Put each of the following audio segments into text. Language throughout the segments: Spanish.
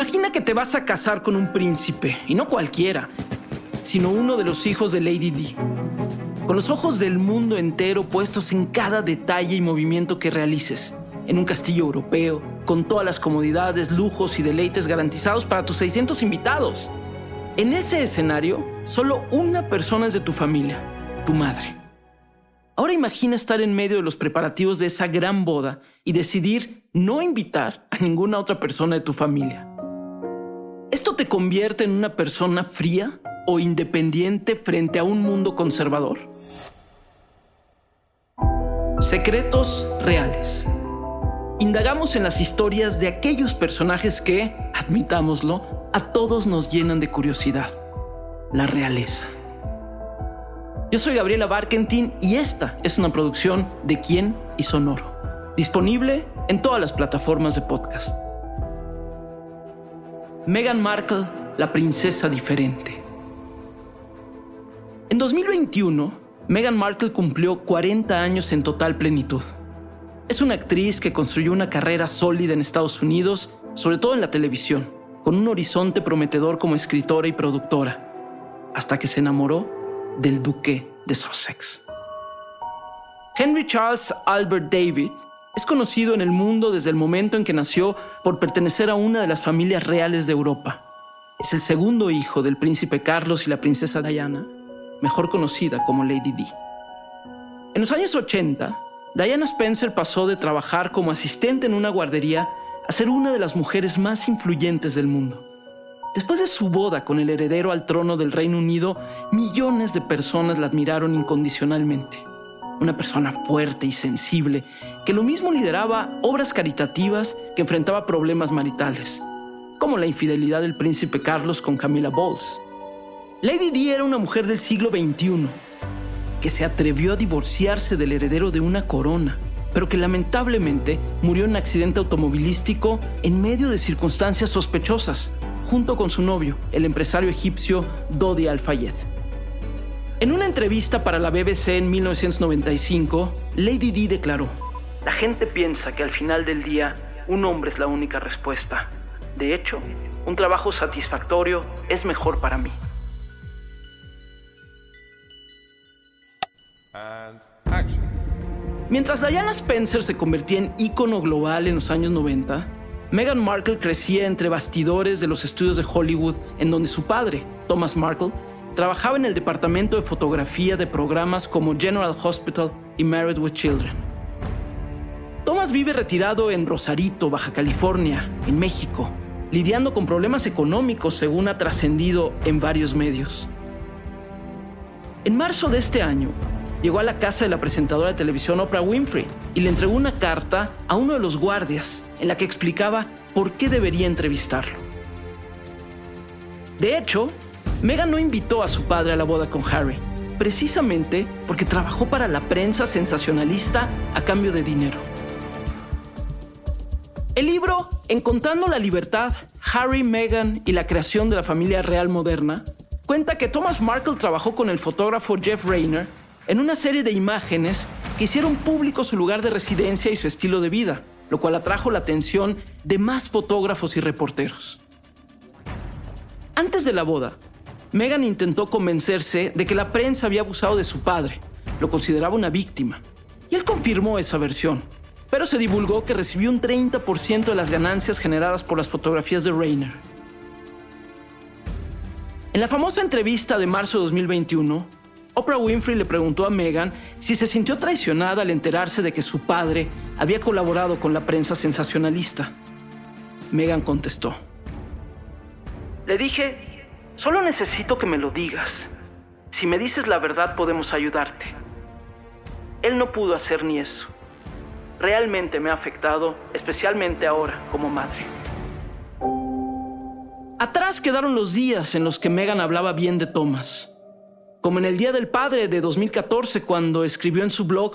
Imagina que te vas a casar con un príncipe, y no cualquiera, sino uno de los hijos de Lady Di. Con los ojos del mundo entero puestos en cada detalle y movimiento que realices, en un castillo europeo, con todas las comodidades, lujos y deleites garantizados para tus 600 invitados. En ese escenario, solo una persona es de tu familia, tu madre. Ahora imagina estar en medio de los preparativos de esa gran boda y decidir no invitar a ninguna otra persona de tu familia. ¿Esto te convierte en una persona fría o independiente frente a un mundo conservador? Secretos reales. Indagamos en las historias de aquellos personajes que, admitámoslo, a todos nos llenan de curiosidad. La realeza. Yo soy Gabriela Barkentin y esta es una producción de Quién y Sonoro, disponible en todas las plataformas de podcast. Meghan Markle, la princesa diferente. En 2021, Meghan Markle cumplió 40 años en total plenitud. Es una actriz que construyó una carrera sólida en Estados Unidos, sobre todo en la televisión, con un horizonte prometedor como escritora y productora, hasta que se enamoró del duque de Sussex. Henry Charles Albert David es conocido en el mundo desde el momento en que nació por pertenecer a una de las familias reales de Europa. Es el segundo hijo del príncipe Carlos y la princesa Diana, mejor conocida como Lady Di. En los años 80, Diana Spencer pasó de trabajar como asistente en una guardería a ser una de las mujeres más influyentes del mundo. Después de su boda con el heredero al trono del Reino Unido, millones de personas la admiraron incondicionalmente. Una persona fuerte y sensible, que lo mismo lideraba obras caritativas que enfrentaba problemas maritales, como la infidelidad del príncipe Carlos con Camila Bowles. Lady Di era una mujer del siglo XXI, que se atrevió a divorciarse del heredero de una corona, pero que lamentablemente murió en un accidente automovilístico en medio de circunstancias sospechosas junto con su novio, el empresario egipcio Dodi Al-Fayed. En una entrevista para la BBC en 1995, Lady Di declaró, La gente piensa que al final del día un hombre es la única respuesta. De hecho, un trabajo satisfactorio es mejor para mí. Mientras Diana Spencer se convertía en ícono global en los años 90, Meghan Markle crecía entre bastidores de los estudios de Hollywood, en donde su padre, Thomas Markle, trabajaba en el departamento de fotografía de programas como General Hospital y Married with Children. Thomas vive retirado en Rosarito, Baja California, en México, lidiando con problemas económicos según ha trascendido en varios medios. En marzo de este año, llegó a la casa de la presentadora de televisión Oprah Winfrey y le entregó una carta a uno de los guardias en la que explicaba por qué debería entrevistarlo. De hecho, Meghan no invitó a su padre a la boda con Harry, precisamente porque trabajó para la prensa sensacionalista a cambio de dinero. El libro Encontrando la libertad, Harry, Meghan y la creación de la familia real moderna cuenta que Thomas Markle trabajó con el fotógrafo Jeff Rayner en una serie de imágenes que hicieron público su lugar de residencia y su estilo de vida, lo cual atrajo la atención de más fotógrafos y reporteros. Antes de la boda, Meghan intentó convencerse de que la prensa había abusado de su padre, lo consideraba una víctima, y él confirmó esa versión, pero se divulgó que recibió un 30% de las ganancias generadas por las fotografías de Rayner. En la famosa entrevista de marzo de 2021, Oprah Winfrey le preguntó a Meghan si se sintió traicionada al enterarse de que su padre había colaborado con la prensa sensacionalista. Meghan contestó. Le dije, solo necesito que me lo digas. Si me dices la verdad podemos ayudarte. Él no pudo hacer ni eso. Realmente me ha afectado, especialmente ahora como madre. Atrás quedaron los días en los que Meghan hablaba bien de Thomas como en el Día del Padre de 2014 cuando escribió en su blog,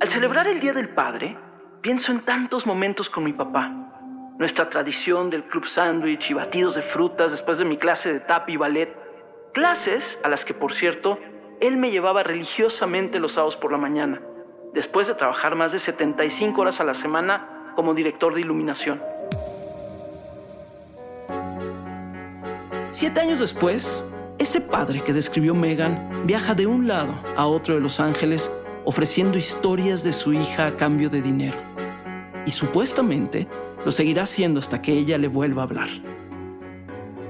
al celebrar el Día del Padre, pienso en tantos momentos con mi papá. Nuestra tradición del club sándwich y batidos de frutas después de mi clase de tap y ballet. Clases a las que, por cierto, él me llevaba religiosamente los sábados por la mañana, después de trabajar más de 75 horas a la semana como director de iluminación. Siete años después, ese padre que describió Megan viaja de un lado a otro de Los Ángeles ofreciendo historias de su hija a cambio de dinero. Y supuestamente lo seguirá haciendo hasta que ella le vuelva a hablar.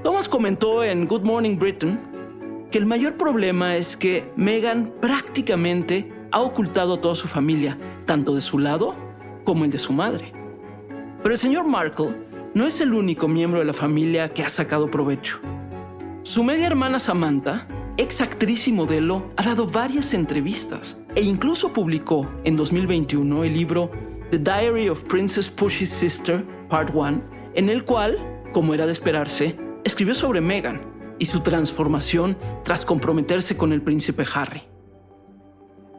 Thomas comentó en Good Morning Britain que el mayor problema es que Meghan prácticamente ha ocultado a toda su familia, tanto de su lado como el de su madre. Pero el señor Markle no es el único miembro de la familia que ha sacado provecho. Su media hermana Samantha, ex actriz y modelo, ha dado varias entrevistas e incluso publicó en 2021 el libro The Diary of Princess Pushy's Sister, Part 1, en el cual, como era de esperarse, escribió sobre Meghan y su transformación tras comprometerse con el príncipe Harry.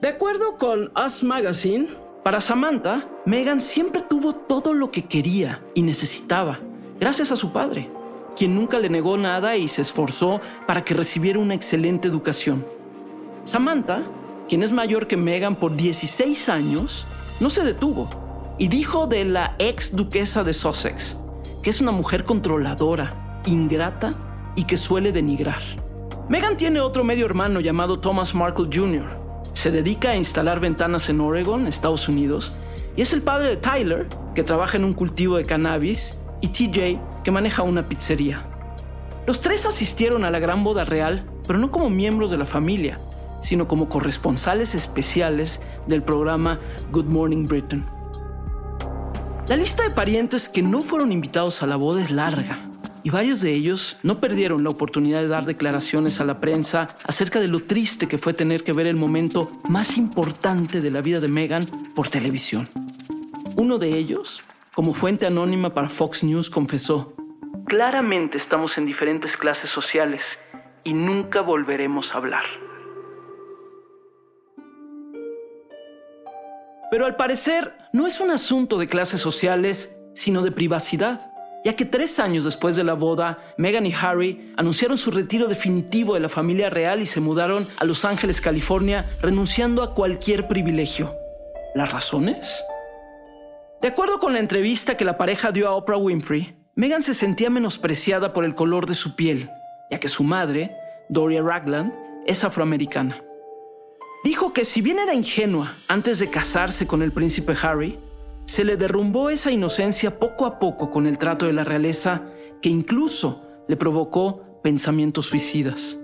De acuerdo con Us Magazine, para Samantha, Meghan siempre tuvo todo lo que quería y necesitaba, gracias a su padre, quien nunca le negó nada y se esforzó para que recibiera una excelente educación. Samantha, quien es mayor que Meghan por 16 años, no se detuvo y dijo de la ex duquesa de Sussex que es una mujer controladora, ingrata y que suele denigrar. Meghan tiene otro medio hermano llamado Thomas Markle Jr. Se dedica a instalar ventanas en Oregon, Estados Unidos, y es el padre de Tyler, que trabaja en un cultivo de cannabis, y TJ, que maneja una pizzería. Los tres asistieron a la gran boda real, pero no como miembros de la familia, sino como corresponsales especiales del programa Good Morning Britain. La lista de parientes que no fueron invitados a la boda es larga, y varios de ellos no perdieron la oportunidad de dar declaraciones a la prensa acerca de lo triste que fue tener que ver el momento más importante de la vida de Meghan por televisión. Uno de ellos, como fuente anónima para Fox News, confesó, Claramente estamos en diferentes clases sociales y nunca volveremos a hablar. Pero al parecer no es un asunto de clases sociales, sino de privacidad, ya que tres años después de la boda, Meghan y Harry anunciaron su retiro definitivo de la familia real y se mudaron a Los Ángeles, California, renunciando a cualquier privilegio. ¿Las razones? De acuerdo con la entrevista que la pareja dio a Oprah Winfrey, Meghan se sentía menospreciada por el color de su piel, ya que su madre, Doria Ragland, es afroamericana. Dijo que si bien era ingenua antes de casarse con el príncipe Harry, se le derrumbó esa inocencia poco a poco con el trato de la realeza que incluso le provocó pensamientos suicidas.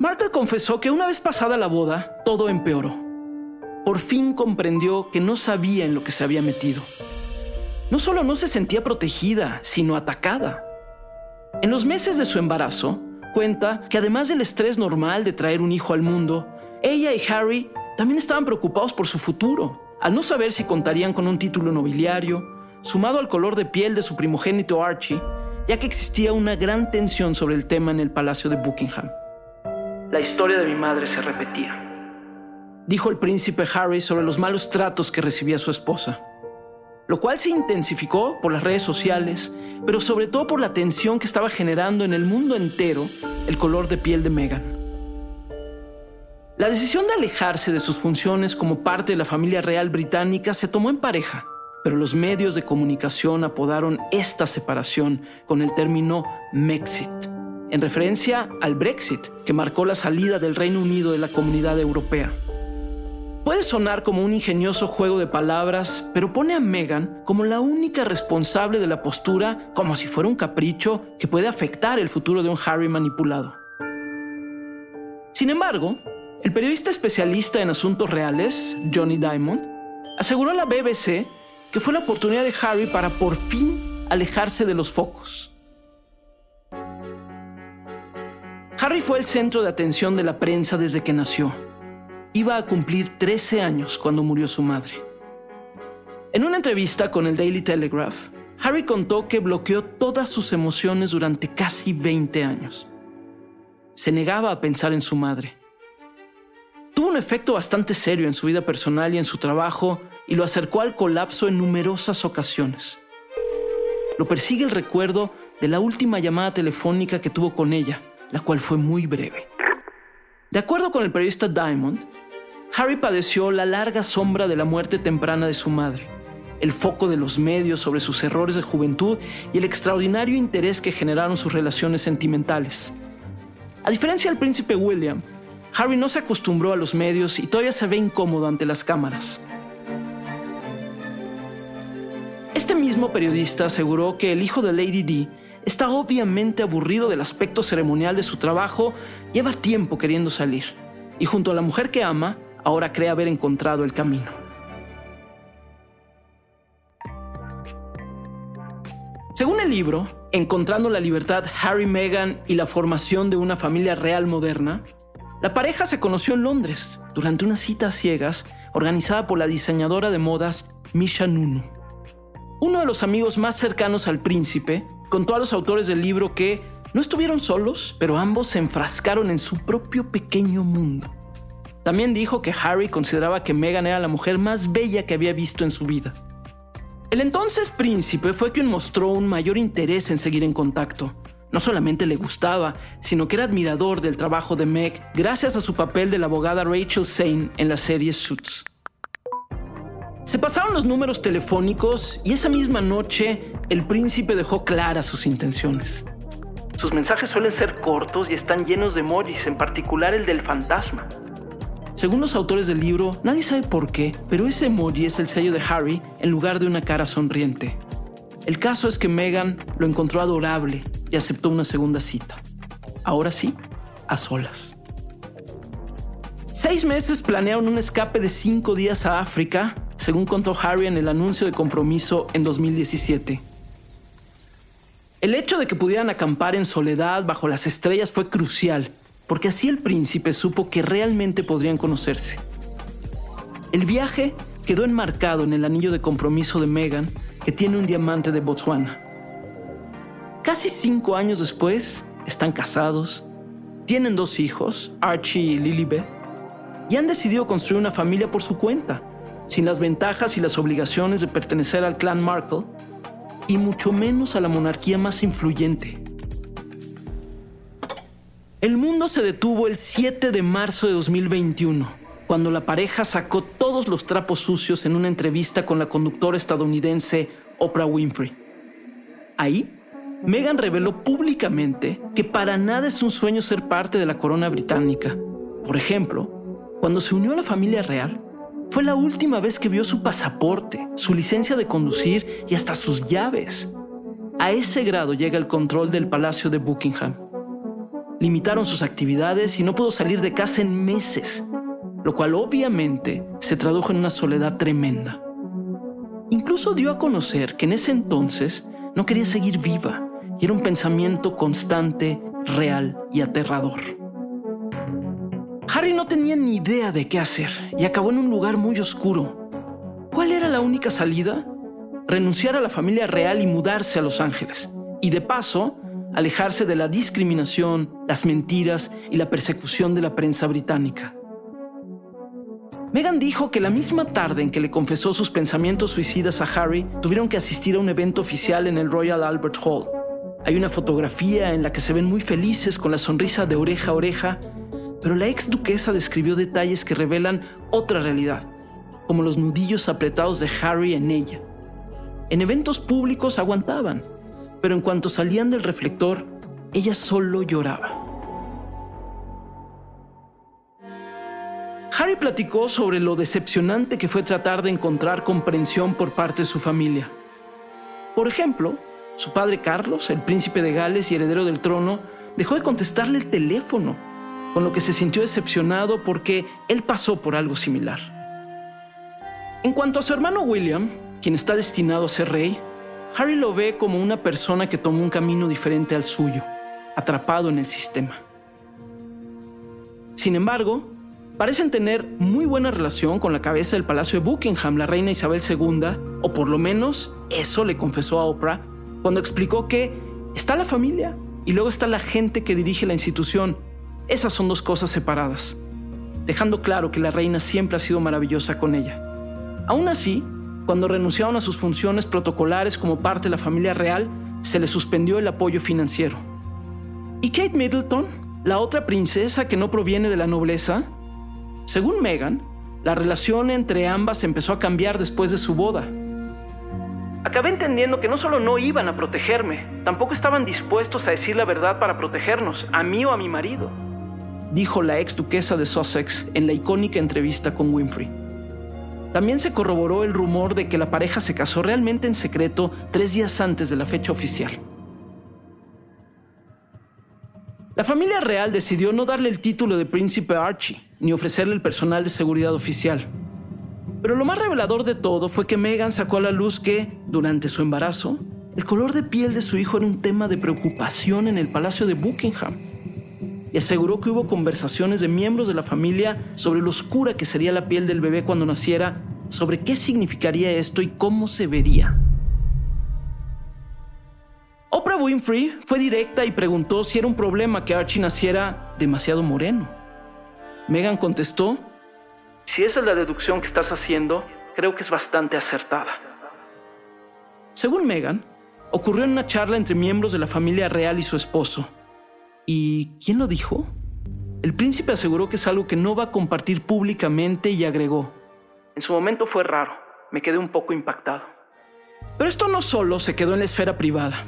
Markle confesó que una vez pasada la boda, todo empeoró. Por fin comprendió que no sabía en lo que se había metido. No solo no se sentía protegida, sino atacada. En los meses de su embarazo, cuenta que además del estrés normal de traer un hijo al mundo, ella y Harry también estaban preocupados por su futuro, al no saber si contarían con un título nobiliario, sumado al color de piel de su primogénito Archie, ya que existía una gran tensión sobre el tema en el Palacio de Buckingham. La historia de mi madre se repetía, dijo el príncipe Harry sobre los malos tratos que recibía su esposa, lo cual se intensificó por las redes sociales, pero sobre todo por la tensión que estaba generando en el mundo entero el color de piel de Meghan. La decisión de alejarse de sus funciones como parte de la familia real británica se tomó en pareja, pero los medios de comunicación apodaron esta separación con el término Mexit, en referencia al Brexit, que marcó la salida del Reino Unido de la comunidad europea. Puede sonar como un ingenioso juego de palabras, pero pone a Meghan como la única responsable de la postura como si fuera un capricho que puede afectar el futuro de un Harry manipulado. Sin embargo, el periodista especialista en asuntos reales, Johnny Diamond, aseguró a la BBC que fue la oportunidad de Harry para por fin alejarse de los focos. Harry fue el centro de atención de la prensa desde que nació. Iba a cumplir 13 años cuando murió su madre. En una entrevista con el Daily Telegraph, Harry contó que bloqueó todas sus emociones durante casi 20 años. Se negaba a pensar en su madre tuvo un efecto bastante serio en su vida personal y en su trabajo y lo acercó al colapso en numerosas ocasiones. Lo persigue el recuerdo de la última llamada telefónica que tuvo con ella, la cual fue muy breve. De acuerdo con el periodista Diamond, Harry padeció la larga sombra de la muerte temprana de su madre, el foco de los medios sobre sus errores de juventud y el extraordinario interés que generaron sus relaciones sentimentales. A diferencia del príncipe William, Harry no se acostumbró a los medios y todavía se ve incómodo ante las cámaras. Este mismo periodista aseguró que el hijo de Lady D está obviamente aburrido del aspecto ceremonial de su trabajo, lleva tiempo queriendo salir, y junto a la mujer que ama, ahora cree haber encontrado el camino. Según el libro, Encontrando la libertad, Harry, Meghan y la formación de una familia real moderna, la pareja se conoció en Londres durante una cita a ciegas organizada por la diseñadora de modas Misha Nunu. Uno de los amigos más cercanos al príncipe contó a los autores del libro que no estuvieron solos, pero ambos se enfrascaron en su propio pequeño mundo. También dijo que Harry consideraba que Meghan era la mujer más bella que había visto en su vida. El entonces príncipe fue quien mostró un mayor interés en seguir en contacto. No solamente le gustaba, sino que era admirador del trabajo de Meg gracias a su papel de la abogada Rachel Zane en la serie Suits. Se pasaron los números telefónicos y esa misma noche el príncipe dejó claras sus intenciones. Sus mensajes suelen ser cortos y están llenos de emojis, en particular el del fantasma. Según los autores del libro, nadie sabe por qué, pero ese emoji es el sello de Harry en lugar de una cara sonriente. El caso es que Meghan lo encontró adorable y aceptó una segunda cita. Ahora sí, a solas. Seis meses planearon un escape de cinco días a África, según contó Harry en el anuncio de compromiso en 2017. El hecho de que pudieran acampar en soledad bajo las estrellas fue crucial porque así el príncipe supo que realmente podrían conocerse. El viaje quedó enmarcado en el anillo de compromiso de Meghan, que tiene un diamante de Botswana. Casi cinco años después, están casados, tienen dos hijos, Archie y Lilibet, y han decidido construir una familia por su cuenta, sin las ventajas y las obligaciones de pertenecer al clan Markle, y mucho menos a la monarquía más influyente, el mundo se detuvo el 7 de marzo de 2021, cuando la pareja sacó todos los trapos sucios en una entrevista con la conductora estadounidense Oprah Winfrey. Ahí, Meghan reveló públicamente que para nada es un sueño ser parte de la corona británica. Por ejemplo, cuando se unió a la familia real, fue la última vez que vio su pasaporte, su licencia de conducir y hasta sus llaves. A ese grado llega el control del Palacio de Buckingham limitaron sus actividades y no pudo salir de casa en meses, lo cual obviamente se tradujo en una soledad tremenda. Incluso dio a conocer que en ese entonces no quería seguir viva y era un pensamiento constante, real y aterrador. Harry no tenía ni idea de qué hacer y acabó en un lugar muy oscuro. ¿Cuál era la única salida? Renunciar a la familia real y mudarse a Los Ángeles. Y de paso, alejarse de la discriminación, las mentiras y la persecución de la prensa británica. Meghan dijo que la misma tarde en que le confesó sus pensamientos suicidas a Harry, tuvieron que asistir a un evento oficial en el Royal Albert Hall. Hay una fotografía en la que se ven muy felices con la sonrisa de oreja a oreja, pero la ex duquesa describió detalles que revelan otra realidad, como los nudillos apretados de Harry en ella. En eventos públicos aguantaban, pero en cuanto salían del reflector, ella solo lloraba. Harry platicó sobre lo decepcionante que fue tratar de encontrar comprensión por parte de su familia. Por ejemplo, su padre Carlos, el príncipe de Gales y heredero del trono, dejó de contestarle el teléfono, con lo que se sintió decepcionado porque él pasó por algo similar. En cuanto a su hermano William, quien está destinado a ser rey, Harry lo ve como una persona que tomó un camino diferente al suyo, atrapado en el sistema. Sin embargo, parecen tener muy buena relación con la cabeza del Palacio de Buckingham, la reina Isabel II, o por lo menos eso le confesó a Oprah cuando explicó que está la familia y luego está la gente que dirige la institución. Esas son dos cosas separadas, dejando claro que la reina siempre ha sido maravillosa con ella. Aún así, cuando renunciaron a sus funciones protocolares como parte de la familia real, se les suspendió el apoyo financiero. ¿Y Kate Middleton, la otra princesa que no proviene de la nobleza? Según Meghan, la relación entre ambas empezó a cambiar después de su boda. Acabé entendiendo que no solo no iban a protegerme, tampoco estaban dispuestos a decir la verdad para protegernos, a mí o a mi marido, dijo la ex duquesa de Sussex en la icónica entrevista con Winfrey. También se corroboró el rumor de que la pareja se casó realmente en secreto tres días antes de la fecha oficial. La familia real decidió no darle el título de príncipe Archie, ni ofrecerle el personal de seguridad oficial. Pero lo más revelador de todo fue que Meghan sacó a la luz que, durante su embarazo, el color de piel de su hijo era un tema de preocupación en el Palacio de Buckingham. Y aseguró que hubo conversaciones de miembros de la familia sobre lo oscura que sería la piel del bebé cuando naciera, sobre qué significaría esto y cómo se vería. Oprah Winfrey fue directa y preguntó si era un problema que Archie naciera demasiado moreno. Meghan contestó si esa es la deducción que estás haciendo, creo que es bastante acertada. Según Meghan, ocurrió en una charla entre miembros de la familia real y su esposo. ¿Y quién lo dijo? El príncipe aseguró que es algo que no va a compartir públicamente y agregó, en su momento fue raro, me quedé un poco impactado. Pero esto no solo se quedó en la esfera privada.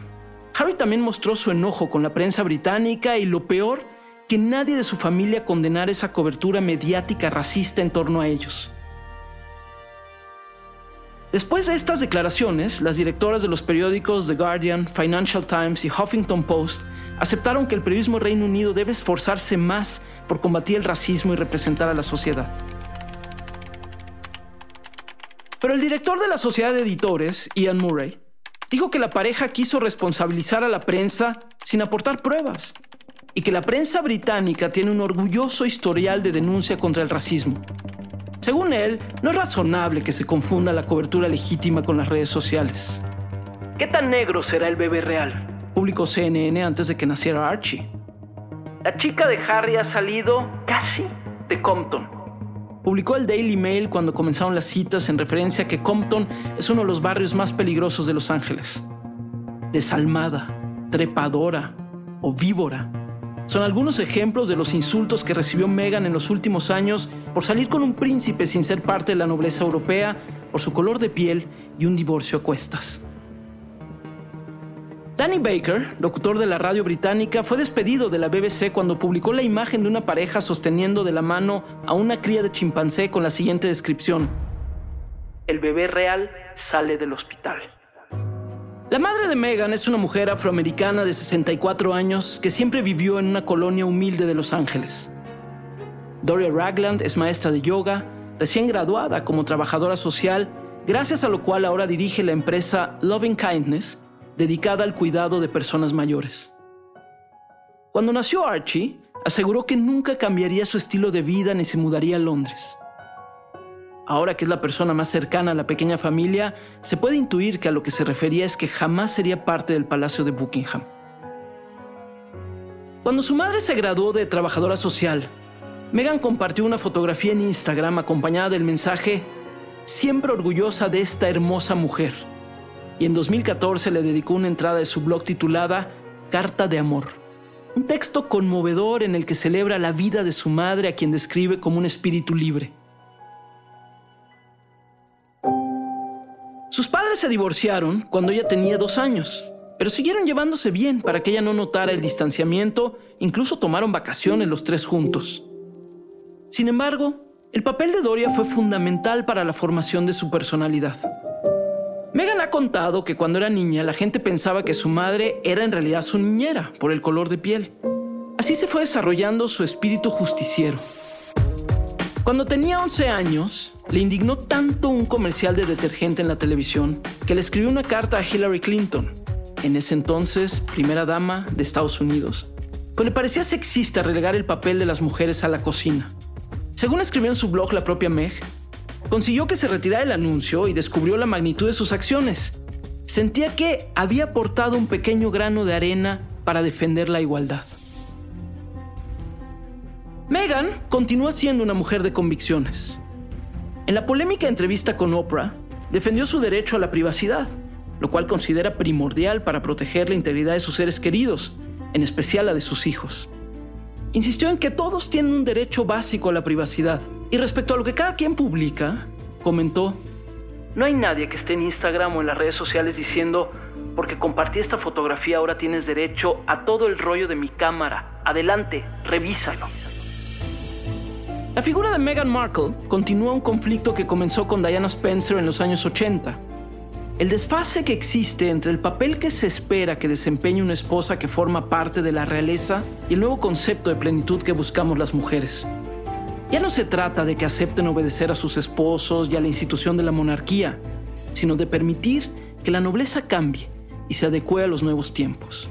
Harry también mostró su enojo con la prensa británica y lo peor que nadie de su familia condenara esa cobertura mediática racista en torno a ellos. Después de estas declaraciones, las directoras de los periódicos The Guardian, Financial Times y Huffington Post aceptaron que el periodismo Reino Unido debe esforzarse más por combatir el racismo y representar a la sociedad. Pero el director de la sociedad de editores, Ian Murray, dijo que la pareja quiso responsabilizar a la prensa sin aportar pruebas y que la prensa británica tiene un orgulloso historial de denuncia contra el racismo. Según él, no es razonable que se confunda la cobertura legítima con las redes sociales. ¿Qué tan negro será el bebé real? Publicó CNN antes de que naciera Archie. La chica de Harry ha salido casi de Compton. Publicó el Daily Mail cuando comenzaron las citas en referencia a que Compton es uno de los barrios más peligrosos de Los Ángeles. Desalmada, trepadora o víbora son algunos ejemplos de los insultos que recibió Meghan en los últimos años por salir con un príncipe sin ser parte de la nobleza europea, por su color de piel y un divorcio a cuestas. Danny Baker, locutor de la radio británica, fue despedido de la BBC cuando publicó la imagen de una pareja sosteniendo de la mano a una cría de chimpancé con la siguiente descripción. El bebé real sale del hospital. La madre de Megan es una mujer afroamericana de 64 años que siempre vivió en una colonia humilde de Los Ángeles. Doria Ragland es maestra de yoga, recién graduada como trabajadora social, gracias a lo cual ahora dirige la empresa Loving Kindness, dedicada al cuidado de personas mayores. Cuando nació Archie, aseguró que nunca cambiaría su estilo de vida ni se mudaría a Londres. Ahora que es la persona más cercana a la pequeña familia, se puede intuir que a lo que se refería es que jamás sería parte del Palacio de Buckingham. Cuando su madre se graduó de trabajadora social, Meghan compartió una fotografía en Instagram acompañada del mensaje Siempre orgullosa de esta hermosa mujer. Y en 2014 le dedicó una entrada de su blog titulada Carta de Amor. Un texto conmovedor en el que celebra la vida de su madre a quien describe como un espíritu libre. Sus padres se divorciaron cuando ella tenía dos años, pero siguieron llevándose bien para que ella no notara el distanciamiento, incluso tomaron vacaciones los tres juntos. Sin embargo, el papel de Doria fue fundamental para la formación de su personalidad. Megan ha contado que cuando era niña la gente pensaba que su madre era en realidad su niñera por el color de piel. Así se fue desarrollando su espíritu justiciero. Cuando tenía 11 años, le indignó tanto un comercial de detergente en la televisión que le escribió una carta a Hillary Clinton, en ese entonces primera dama de Estados Unidos, pues le parecía sexista relegar el papel de las mujeres a la cocina. Según escribió en su blog la propia Meg, consiguió que se retirara el anuncio y descubrió la magnitud de sus acciones. Sentía que había aportado un pequeño grano de arena para defender la igualdad. Meghan continúa siendo una mujer de convicciones. En la polémica entrevista con Oprah, defendió su derecho a la privacidad, lo cual considera primordial para proteger la integridad de sus seres queridos, en especial la de sus hijos. Insistió en que todos tienen un derecho básico a la privacidad, y respecto a lo que cada quien publica, comentó, No hay nadie que esté en Instagram o en las redes sociales diciendo, porque compartí esta fotografía ahora tienes derecho a todo el rollo de mi cámara. Adelante, revísalo. La figura de Meghan Markle continúa un conflicto que comenzó con Diana Spencer en los años 80. El desfase que existe entre el papel que se espera que desempeñe una esposa que forma parte de la realeza y el nuevo concepto de plenitud que buscamos las mujeres. Ya no se trata de que acepten obedecer a sus esposos y a la institución de la monarquía, sino de permitir que la nobleza cambie y se adecue a los nuevos tiempos.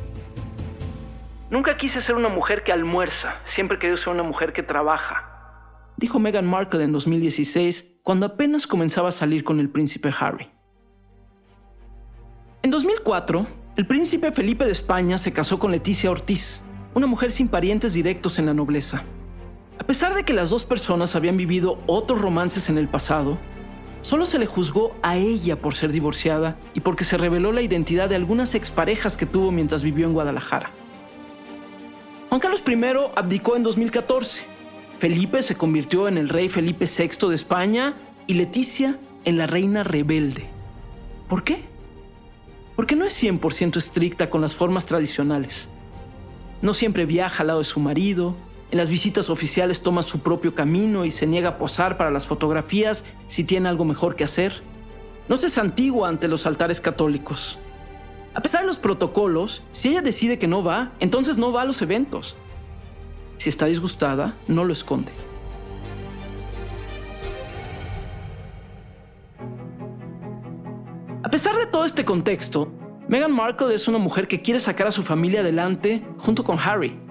Nunca quise ser una mujer que almuerza, siempre querido ser una mujer que trabaja, dijo Meghan Markle en 2016 cuando apenas comenzaba a salir con el príncipe Harry. En 2004, el príncipe Felipe de España se casó con Leticia Ortiz, una mujer sin parientes directos en la nobleza. A pesar de que las dos personas habían vivido otros romances en el pasado, solo se le juzgó a ella por ser divorciada y porque se reveló la identidad de algunas exparejas que tuvo mientras vivió en Guadalajara. Juan Carlos I abdicó en 2014. Felipe se convirtió en el rey Felipe VI de España y Leticia en la reina rebelde. ¿Por qué? Porque no es 100% estricta con las formas tradicionales. No siempre viaja al lado de su marido, en las visitas oficiales toma su propio camino y se niega a posar para las fotografías si tiene algo mejor que hacer. No se santigua ante los altares católicos. A pesar de los protocolos, si ella decide que no va, entonces no va a los eventos. Si está disgustada, no lo esconde. A pesar de todo este contexto, Meghan Markle es una mujer que quiere sacar a su familia adelante junto con Harry.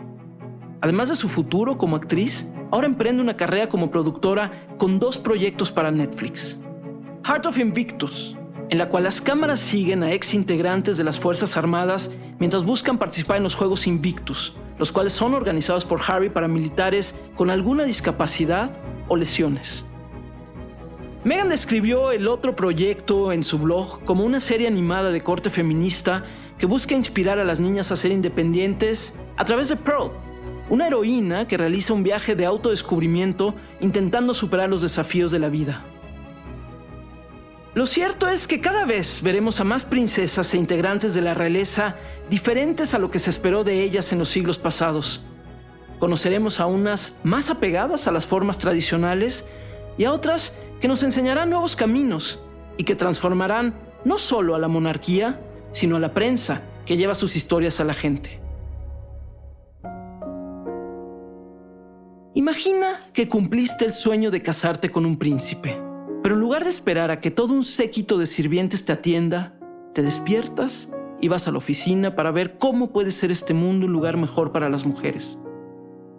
Además de su futuro como actriz, ahora emprende una carrera como productora con dos proyectos para Netflix. Heart of Invictus, en la cual las cámaras siguen a ex integrantes de las Fuerzas Armadas mientras buscan participar en los Juegos Invictus, los cuales son organizados por Harry para militares con alguna discapacidad o lesiones. Megan describió el otro proyecto en su blog como una serie animada de corte feminista que busca inspirar a las niñas a ser independientes a través de Pearl, una heroína que realiza un viaje de autodescubrimiento intentando superar los desafíos de la vida. Lo cierto es que cada vez veremos a más princesas e integrantes de la realeza diferentes a lo que se esperó de ellas en los siglos pasados. Conoceremos a unas más apegadas a las formas tradicionales y a otras que nos enseñarán nuevos caminos y que transformarán no solo a la monarquía, sino a la prensa que lleva sus historias a la gente. Imagina que cumpliste el sueño de casarte con un príncipe. Pero en lugar de esperar a que todo un séquito de sirvientes te atienda, te despiertas y vas a la oficina para ver cómo puede ser este mundo un lugar mejor para las mujeres.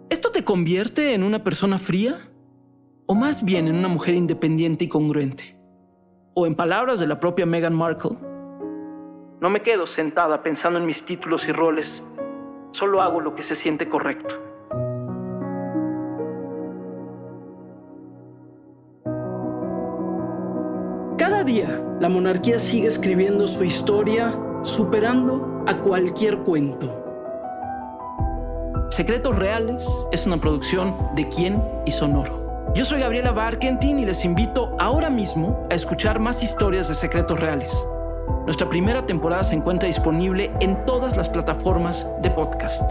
¿Esto te convierte en una persona fría? ¿O más bien en una mujer independiente y congruente? O en palabras de la propia Meghan Markle, no me quedo sentada pensando en mis títulos y roles, solo hago lo que se siente correcto. Día, la monarquía sigue escribiendo su historia, superando a cualquier cuento. Secretos Reales es una producción de Quién y Sonoro. Yo soy Gabriela Barkentin y les invito ahora mismo a escuchar más historias de Secretos Reales. Nuestra primera temporada se encuentra disponible en todas las plataformas de podcast.